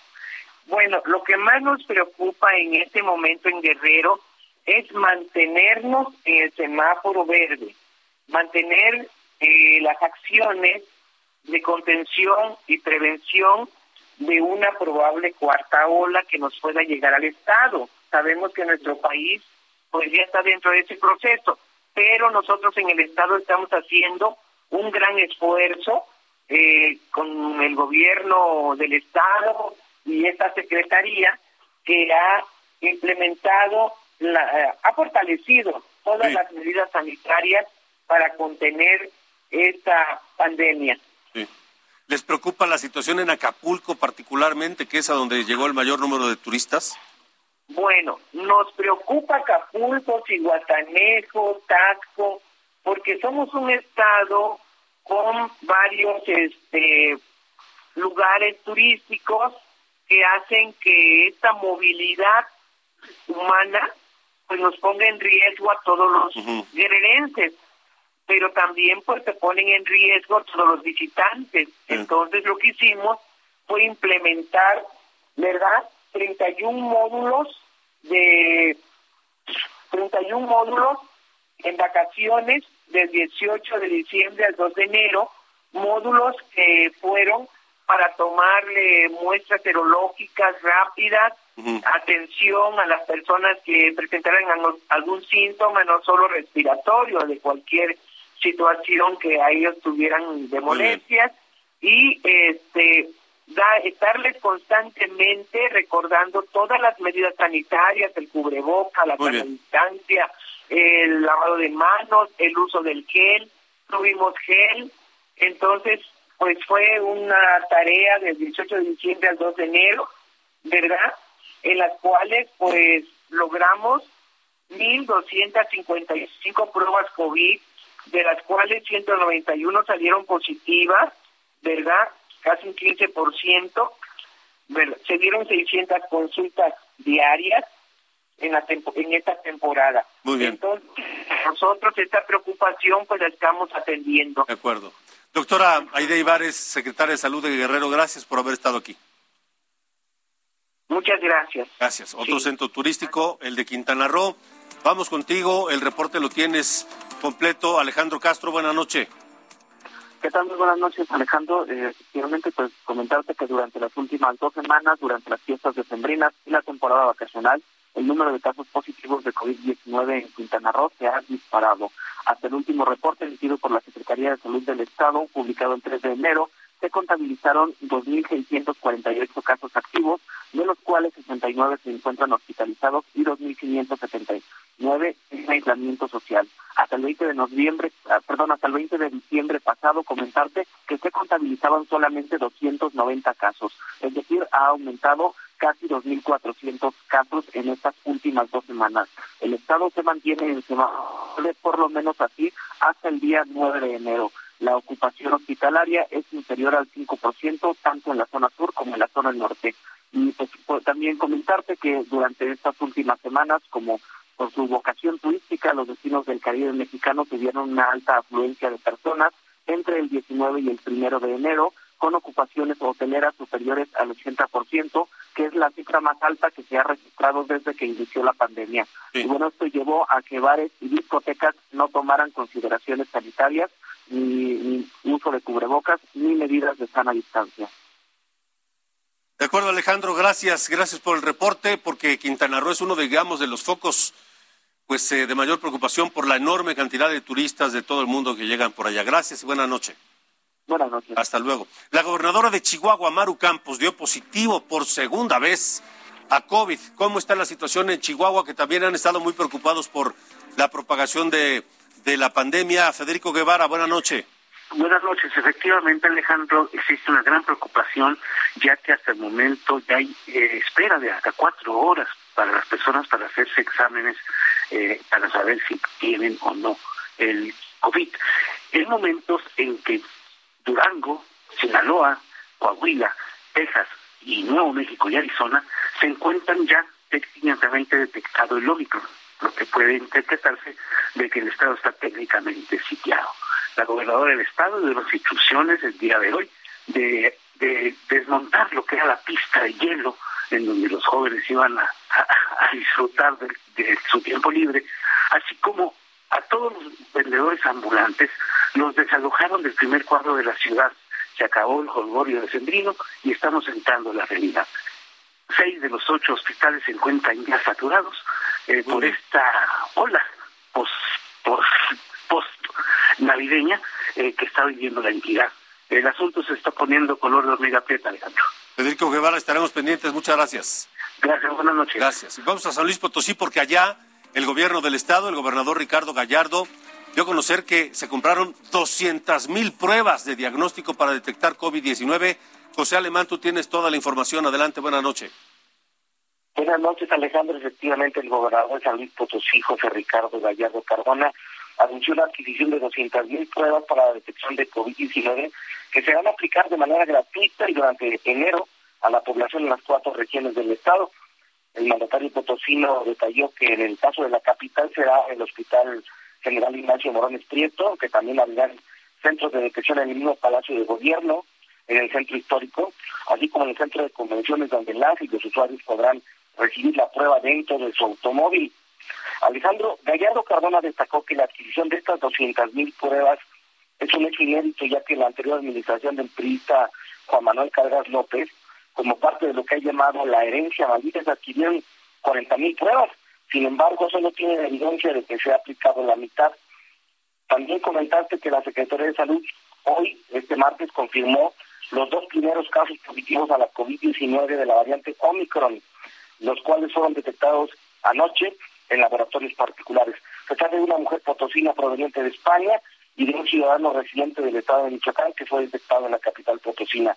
Bueno, lo que más nos preocupa en este momento en Guerrero es mantenernos en el semáforo verde, mantener eh, las acciones de contención y prevención de una probable cuarta ola que nos pueda llegar al Estado. Sabemos que nuestro país pues ya está dentro de ese proceso pero nosotros en el Estado estamos haciendo un gran esfuerzo eh, con el gobierno del Estado y esta Secretaría que ha implementado, la, ha fortalecido todas las medidas sanitarias para contener esta pandemia. ¿Les preocupa la situación en Acapulco particularmente, que es a donde llegó el mayor número de turistas? Bueno, nos preocupa Acapulco, Cihuatanejo, Taxco, porque somos un estado con varios este, lugares turísticos que hacen que esta movilidad humana pues nos ponga en riesgo a todos los guerrerenses, pero también pues se ponen en riesgo a todos los visitantes. Entonces lo que hicimos fue implementar, ¿verdad? 31 módulos de 31 módulos en vacaciones del 18 de diciembre al 2 de enero, módulos que fueron para tomarle muestras serológicas rápidas, atención a las personas que presentaran algún síntoma, no solo respiratorio, de cualquier situación que a ellos tuvieran de molestias, y este da, estarles constantemente recordando todas las medidas sanitarias, el cubreboca, la distancia, el lavado de manos, el uso del gel, tuvimos gel, entonces pues fue una tarea del 18 de diciembre al 2 de enero, ¿verdad? En las cuales pues logramos 1.255 pruebas COVID, de las cuales 191 salieron positivas, ¿verdad? Casi un 15%, se dieron 600 consultas diarias en, la en esta temporada. Muy bien. Entonces, nosotros esta preocupación pues la estamos atendiendo. De acuerdo. Doctora Aide Ibares, secretaria de Salud de Guerrero, gracias por haber estado aquí. Muchas gracias. Gracias. Otro centro turístico, el de Quintana Roo. Vamos contigo, el reporte lo tienes completo. Alejandro Castro, buena noche. ¿Qué tal? Muy buenas noches, Alejandro. Eh, pues comentarte que durante las últimas dos semanas, durante las fiestas decembrinas y la temporada vacacional, el número de casos positivos de COVID-19 en Quintana Roo se ha disparado. Hasta el último reporte emitido por la Secretaría de Salud del Estado, publicado el 3 de enero, se contabilizaron 2.648 casos activos, de los cuales 69 se encuentran hospitalizados y 2.579 en aislamiento social. Hasta el 20 de noviembre, ah, perdón, hasta el 20 de diciembre pasado, comentarte que se contabilizaban solamente 290 casos, es decir, ha aumentado casi 2.400 casos en estas últimas dos semanas. El estado se mantiene en semáforo por lo menos así hasta el día 9 de enero. La ocupación hospitalaria es inferior al 5%, tanto en la zona sur como en la zona norte. Y pues, pues, también comentarte que durante estas últimas semanas, como por su vocación turística, los destinos del Caribe mexicano tuvieron una alta afluencia de personas entre el 19 y el 1 de enero, con ocupaciones hoteleras superiores al 80%, que es la cifra más alta que se ha registrado desde que inició la pandemia. Y bueno, esto llevó a que bares y discotecas no tomaran consideraciones sanitarias, ni, ni uso de cubrebocas, ni medidas de sana distancia. De acuerdo, Alejandro, gracias, gracias por el reporte, porque Quintana Roo es uno, digamos, de los focos pues eh, de mayor preocupación por la enorme cantidad de turistas de todo el mundo que llegan por allá. Gracias y buena noche. Buenas noches. Hasta luego. La gobernadora de Chihuahua, Maru Campos, dio positivo por segunda vez a COVID. ¿Cómo está la situación en Chihuahua, que también han estado muy preocupados por la propagación de, de la pandemia? Federico Guevara, buena noche. Buenas noches. Efectivamente, Alejandro, existe una gran preocupación, ya que hasta el momento ya hay eh, espera de hasta cuatro horas para las personas para hacerse exámenes eh, para saber si tienen o no el COVID. En momentos en que Durango, Sinaloa, Coahuila, Texas y Nuevo México y Arizona se encuentran ya técnicamente detectado el Omicron, lo que puede interpretarse de que el Estado está técnicamente sitiado. La gobernadora del Estado dio las instrucciones el día de hoy de, desmontar lo que era la pista de hielo en donde los jóvenes iban a, disfrutar de su tiempo libre, así como a todos los vendedores ambulantes los desalojaron del primer cuadro de la ciudad. Se acabó el jolgorio de Sembrino y estamos entrando en la realidad. Seis de los ocho hospitales se encuentran ya saturados eh, por esta ola post, post, navideña eh, que está viviendo la entidad. El asunto se está poniendo color de hormiga prieta, Alejandro. Federico Guevara, estaremos pendientes. Muchas gracias. Gracias, buenas noches. Gracias. Vamos a San Luis Potosí porque allá el gobierno del estado, el gobernador Ricardo Gallardo, dio a conocer que se compraron 200 mil pruebas de diagnóstico para detectar COVID-19. José Alemán, tú tienes toda la información. Adelante, buenas noches. Buenas noches, Alejandro. Efectivamente, el gobernador de San Luis Potosí, José Ricardo Gallardo Cardona, anunció la adquisición de 200 mil pruebas para la detección de COVID-19 que se van a aplicar de manera gratuita y durante enero a la población en las cuatro regiones del estado. El mandatario potosino detalló que en el caso de la capital será el Hospital General Ignacio Morones Prieto, que también habrá centros de detección en el mismo Palacio de Gobierno, en el centro histórico, así como en el centro de convenciones donde las y los usuarios podrán recibir la prueba dentro de su automóvil. Alejandro Gallardo Cardona destacó que la adquisición de estas 200.000 pruebas es un hecho inédito, ya que la anterior administración del periodista Juan Manuel Cargas López como parte de lo que ha llamado la herencia maldita, se adquirieron 40 mil pruebas. Sin embargo, eso no tiene evidencia de que se ha aplicado la mitad. También comentaste que la Secretaría de Salud hoy, este martes, confirmó los dos primeros casos positivos a la COVID-19 de la variante Omicron, los cuales fueron detectados anoche en laboratorios particulares. Se trata de una mujer potosina proveniente de España y de un ciudadano residente del estado de Michoacán que fue detectado en la capital potosina.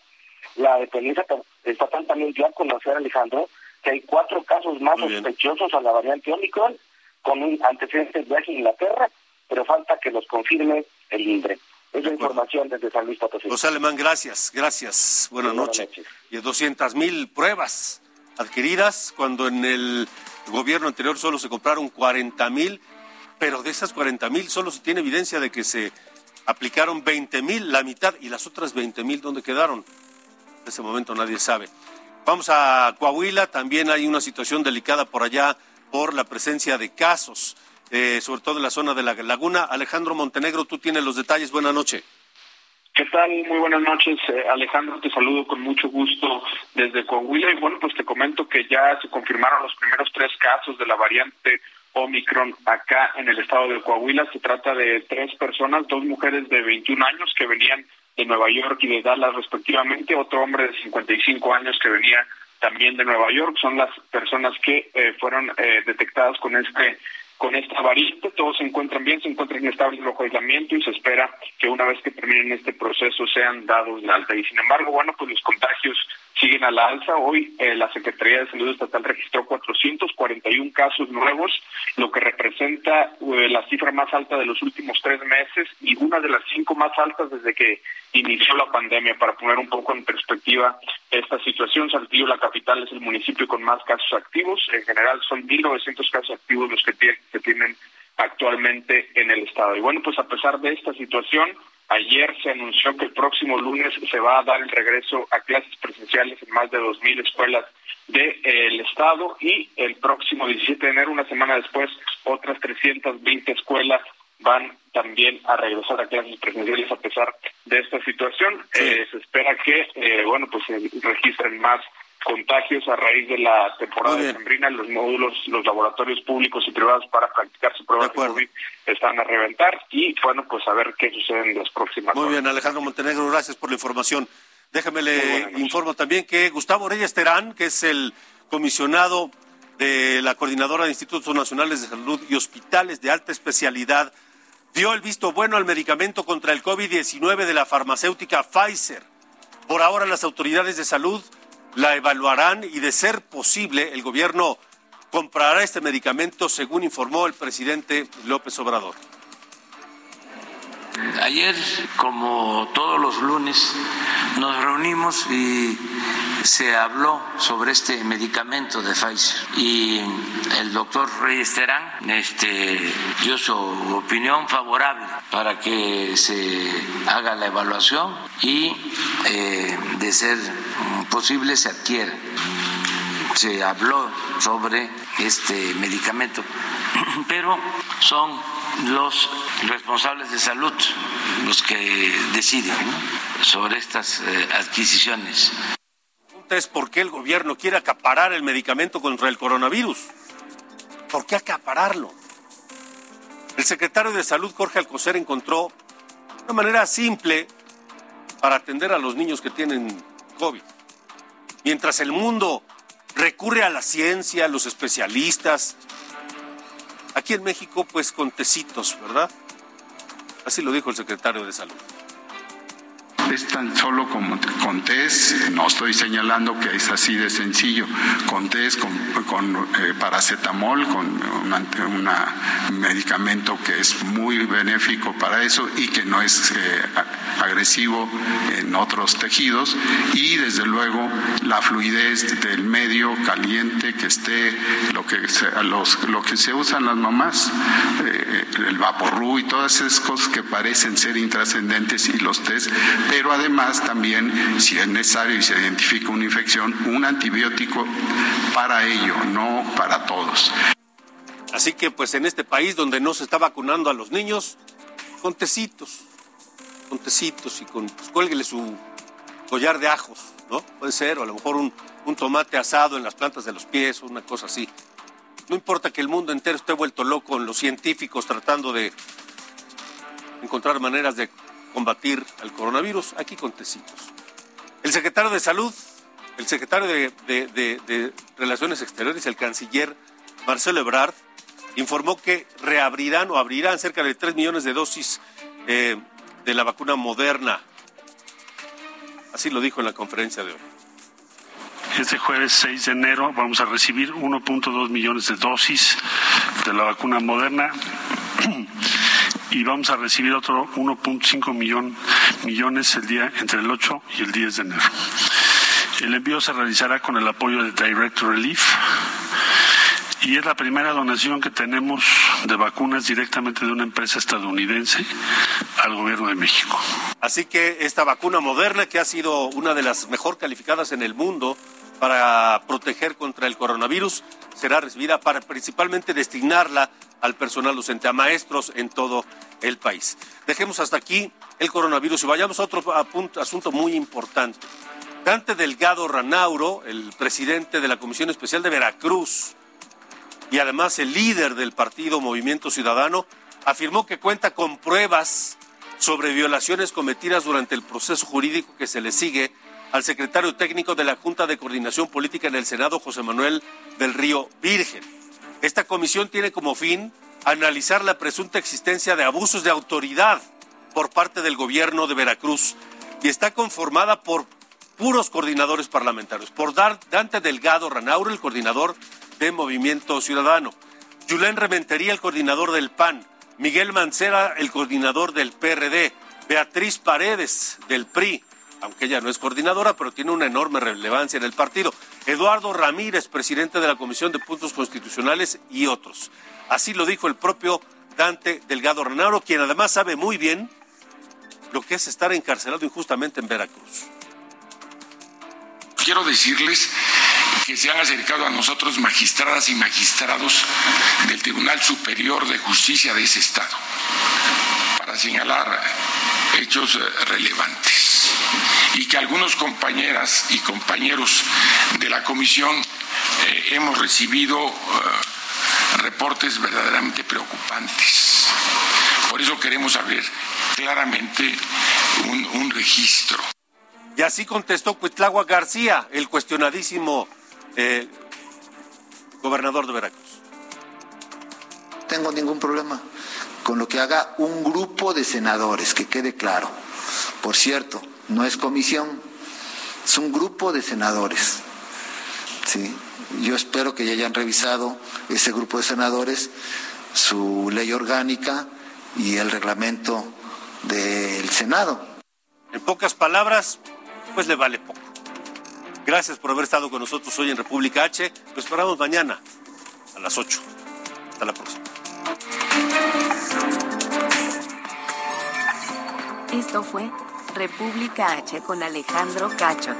La dependencia estatal también dio a conocer, Alejandro, que hay cuatro casos más sospechosos a la variante Omicron con un antecedente de viaje a Inglaterra, pero falta que los confirme el INDRE. Es la información desde San Luis Potosí. José Alemán, gracias, gracias. Buenas, noches. Y 200 mil pruebas adquiridas cuando en el gobierno anterior solo se compraron 40 mil, pero de esas 40 mil solo se tiene evidencia de que se aplicaron 20 mil, la mitad, y las otras 20 mil, ¿dónde quedaron? En ese momento nadie sabe. Vamos a Coahuila, también hay una situación delicada por allá por la presencia de casos, eh, sobre todo en la zona de la laguna. Alejandro Montenegro, tú tienes los detalles. Buenas noches. ¿Qué tal? Muy buenas noches, eh, Alejandro. Te saludo con mucho gusto desde Coahuila. Y bueno, pues te comento que ya se confirmaron los primeros tres casos de la variante Omicron acá en el estado de Coahuila. Se trata de tres personas, dos mujeres de 21 años que venían de Nueva York y de Dallas respectivamente, otro hombre de 55 años que venía también de Nueva York, son las personas que eh, fueron eh, detectadas con este con esta variante, todos se encuentran bien, se encuentran estables bajo aislamiento y se espera que una vez que terminen este proceso sean dados de alta. Y sin embargo, bueno, pues los contagios siguen a la alza. Hoy eh, la Secretaría de Salud Estatal registró 441 casos nuevos, lo que representa eh, la cifra más alta de los últimos tres meses y una de las cinco más altas desde que inició la pandemia. Para poner un poco en perspectiva esta situación, Saltillo, la capital, es el municipio con más casos activos. En general son 1.900 casos activos los que, que tienen actualmente en el estado. Y bueno, pues a pesar de esta situación, Ayer se anunció que el próximo lunes se va a dar el regreso a clases presenciales en más de 2.000 escuelas del Estado y el próximo 17 de enero, una semana después, otras 320 escuelas van también a regresar a clases presenciales a pesar de esta situación. Eh, se espera que, eh, bueno, pues se registren más contagios a raíz de la temporada de sembrina, los módulos, los laboratorios públicos y privados para practicar su prueba de, COVID están a reventar y bueno, pues a ver qué sucede en las próximas Muy bien, Alejandro Montenegro, gracias por la información. Déjame le informo también que Gustavo Reyes Terán, que es el comisionado de la Coordinadora de Institutos Nacionales de Salud y Hospitales de Alta Especialidad, dio el visto bueno al medicamento contra el COVID-19 de la farmacéutica Pfizer. Por ahora las autoridades de salud la evaluarán y de ser posible el gobierno comprará este medicamento, según informó el presidente López Obrador. Ayer, como todos los lunes, nos reunimos y se habló sobre este medicamento de Pfizer y el doctor Reyes Terán este, dio su opinión favorable para que se haga la evaluación y eh, de ser posible se adquiera. Se habló sobre este medicamento, [CLEARS THROAT] pero son los responsables de salud los que deciden sobre estas eh, adquisiciones. Es por qué el gobierno quiere acaparar el medicamento contra el coronavirus. ¿Por qué acapararlo? El secretario de Salud, Jorge Alcocer, encontró una manera simple para atender a los niños que tienen COVID. Mientras el mundo recurre a la ciencia, a los especialistas, aquí en México pues con tecitos, ¿verdad? Así lo dijo el secretario de Salud es tan solo como con test, no estoy señalando que es así de sencillo, con test, con, eh, paracetamol, con un medicamento que es muy benéfico para eso y que no es eh, agresivo en otros tejidos. Y desde luego la fluidez del medio caliente que esté, lo que se, los, lo que se usan las mamás, eh, el vaporru y todas esas cosas que parecen ser intrascendentes y los test, además también, si es necesario y se identifica una infección, un antibiótico para ello, no para todos. Así que pues en este país donde no se está vacunando a los niños, con tecitos, con tecitos y con, pues, cuélguele su collar de ajos, ¿no? Puede ser, o a lo mejor un, un tomate asado en las plantas de los pies, o una cosa así. No importa que el mundo entero esté vuelto loco en los científicos tratando de encontrar maneras de combatir al coronavirus, aquí con tecitos. El secretario de Salud, el secretario de, Relaciones Exteriores, el canciller Marcelo Ebrard, informó que reabrirán o abrirán cerca de 3 millones de dosis eh, de la vacuna moderna. Así lo dijo en la conferencia de hoy. Este jueves 6 de enero vamos a recibir 1.2 millones de dosis de la vacuna moderna [CLEARS THROAT] y vamos a recibir otro 1.5 millón, millones el día entre el 8 y el 10 de enero. El envío se realizará con el apoyo de Direct Relief y es la primera donación que tenemos de vacunas directamente de una empresa estadounidense al gobierno de México. Así que esta vacuna moderna, que ha sido una de las mejor calificadas en el mundo para proteger contra el coronavirus, será recibida para principalmente destinarla al personal docente, a maestros en todo el país. Dejemos hasta aquí el coronavirus y vayamos a otro asunto muy importante. Dante Delgado Ranauro, el presidente de la Comisión Especial de Veracruz y además el líder del partido Movimiento Ciudadano, afirmó que cuenta con pruebas sobre violaciones cometidas durante el proceso jurídico que se le sigue al secretario técnico de la Junta de Coordinación Política en el Senado, José Manuel del Río Virgen. Esta comisión tiene como fin analizar la presunta existencia de abusos de autoridad por parte del gobierno de Veracruz y está conformada por puros coordinadores parlamentarios, por Dante Delgado Ranauro, el coordinador de Movimiento Ciudadano, Julen Rementería, el coordinador del PAN, Miguel Mancera, el coordinador del PRD, Beatriz Paredes, del PRI, aunque ella no es coordinadora, pero tiene una enorme relevancia en el partido, Eduardo Ramírez, presidente de la Comisión de Puntos Constitucionales y otros. Así lo dijo el propio Dante Delgado Ranauro, quien además sabe muy bien lo que es estar encarcelado injustamente en Veracruz. Quiero decirles que se han acercado a nosotros magistradas y magistrados del Tribunal Superior de Justicia de ese Estado para señalar hechos eh, relevantes y que algunos compañeras y compañeros de la comisión eh, hemos recibido eh, reportes verdaderamente preocupantes. Por eso queremos abrir claramente un, registro. Y así contestó Cuitlagua García, el cuestionadísimo eh, gobernador de Veracruz. Tengo ningún problema con lo que haga un grupo de senadores, que quede claro. Por cierto, no es comisión, es un grupo de senadores. ¿sí? Yo espero que ya hayan revisado ese grupo de senadores su ley orgánica y el reglamento del Senado. En pocas palabras, pues le vale poco. Gracias por haber estado con nosotros hoy en República H. Lo esperamos mañana a las 8. Hasta la próxima. Esto fue República H con Alejandro Cacho.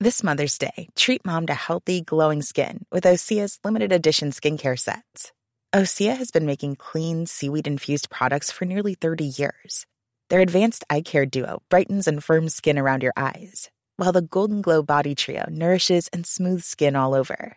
This Mother's Day, treat mom to healthy, glowing skin with Osea's limited edition skincare sets. Osea has been making clean, seaweed infused products for nearly 30 years. Their advanced eye care duo brightens and firms skin around your eyes, while the Golden Glow Body Trio nourishes and smooths skin all over.